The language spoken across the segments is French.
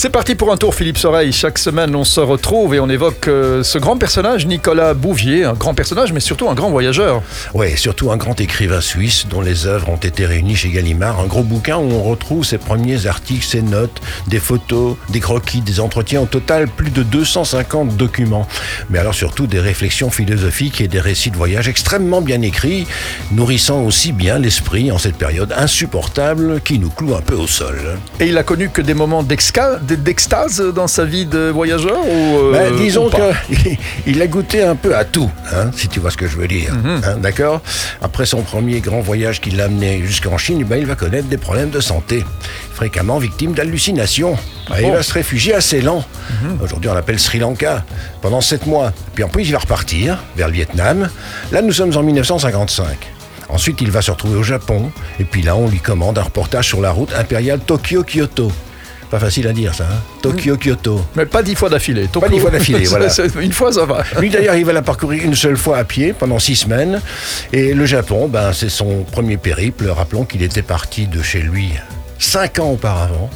C'est parti pour un tour Philippe Soreille. Chaque semaine on se retrouve et on évoque euh, ce grand personnage, Nicolas Bouvier. Un grand personnage mais surtout un grand voyageur. Oui, surtout un grand écrivain suisse dont les œuvres ont été réunies chez Gallimard. Un gros bouquin où on retrouve ses premiers articles, ses notes, des photos, des croquis, des entretiens. Au total, plus de 250 documents. Mais alors surtout des réflexions philosophiques et des récits de voyage extrêmement bien écrits, nourrissant aussi bien l'esprit en cette période insupportable qui nous cloue un peu au sol. Et il a connu que des moments d'exca- d'extase dans sa vie de voyageur ou, euh, Ben, disons qu'il a goûté un peu à tout, hein, si tu vois ce que je veux dire. Mhm. hein, D'accord? Après son premier grand voyage qui l'a amené jusqu'en Chine, ben, il va connaître des problèmes de santé, fréquemment victime d'hallucinations. Ben, Il va se réfugier à Ceylan. Mhm. Aujourd'hui, on l'appelle Sri Lanka, pendant sept mois. Puis en plus, il va repartir vers le Vietnam. Là, nous sommes en 1955. Ensuite, il va se retrouver au Japon. Et puis là, on lui commande un reportage sur la route impériale Tokyo-Kyoto. Pas facile à dire, ça. Hein Tokyo-Kyoto. Mais pas dix fois d'affilée. Tokyo- dix fois d'affilée, voilà. Une fois ça va. Lui d'ailleurs, il va la parcourir une seule fois à pied pendant six semaines. Et le Japon, ben, c'est son premier périple. Rappelons qu'il était parti de chez lui cinq ans auparavant.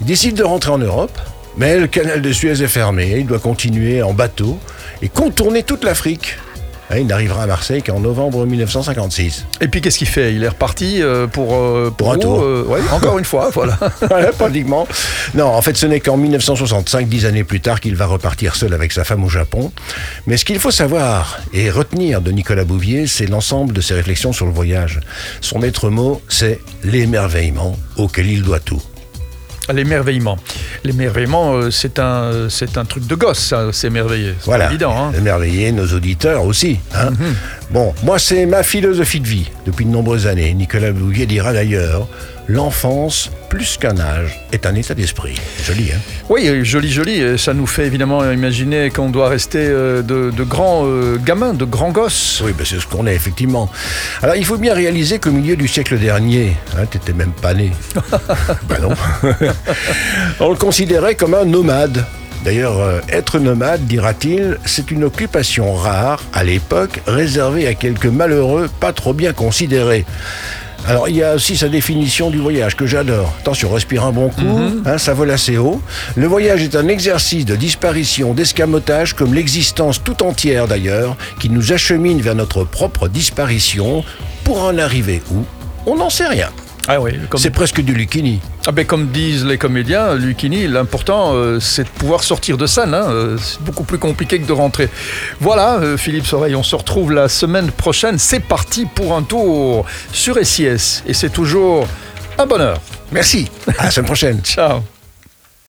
Il décide de rentrer en Europe, mais le canal de Suez est fermé. Il doit continuer en bateau et contourner toute l'Afrique. Et il n'arrivera à Marseille qu'en novembre 1956. Et puis qu'est-ce qu'il fait? Il est reparti euh, pour euh, Pour un tour. euh, ouais, encore une fois, voilà. Ouais, pratiquement. Non, en fait, ce n'est qu'en 1965, dix années plus tard, qu'il va repartir seul avec sa femme au Japon. Mais ce qu'il faut savoir et retenir de Nicolas Bouvier, c'est l'ensemble de ses réflexions sur le voyage. Son maître mot, c'est l'émerveillement auquel il doit tout. L'émerveillement. L'émerveillement, euh, c'est un, c'est un truc de gosse, ça, c'est émerveillé. C'est Voilà. évident. Hein. Mhm. Émerveiller nos auditeurs aussi. hein. Bon, moi, c'est ma philosophie de vie depuis de nombreuses années. Nicolas Bouvier dira d'ailleurs l'enfance, plus qu'un âge, est un état d'esprit. Joli, hein? Oui, euh, joli, joli. Ça nous fait évidemment imaginer qu'on doit rester euh, de, de grands euh, gamins, de grands gosses. Oui, ben c'est ce qu'on est, effectivement. Alors, il faut bien réaliser qu'au milieu du siècle dernier, hein, t'étais même pas né. ben non. On le considérait comme un nomade. D'ailleurs, euh, être nomade, dira-t-il, c'est une occupation rare, à l'époque, réservée à quelques malheureux pas trop bien considérés. Alors, il y a aussi sa définition du voyage que j'adore. Attention, respire un bon coup, hein, ça vole assez haut. Le voyage est un exercice de disparition, d'escamotage, comme l'existence tout entière d'ailleurs, qui nous achemine vers notre propre disparition. Pour en arriver où On n'en sait rien. Ah oui, C'est presque du Lucchini. ah ben, comme disent les comédiens, Lucchini, l'important, euh, c'est de pouvoir sortir de scène. hein. Euh, C'est beaucoup plus compliqué que de rentrer. Voilà, euh, Philippe Soreille, on se retrouve la semaine prochaine. C'est parti pour un tour sur SIS. Et c'est toujours un bonheur. Merci. À la semaine prochaine. Ciao.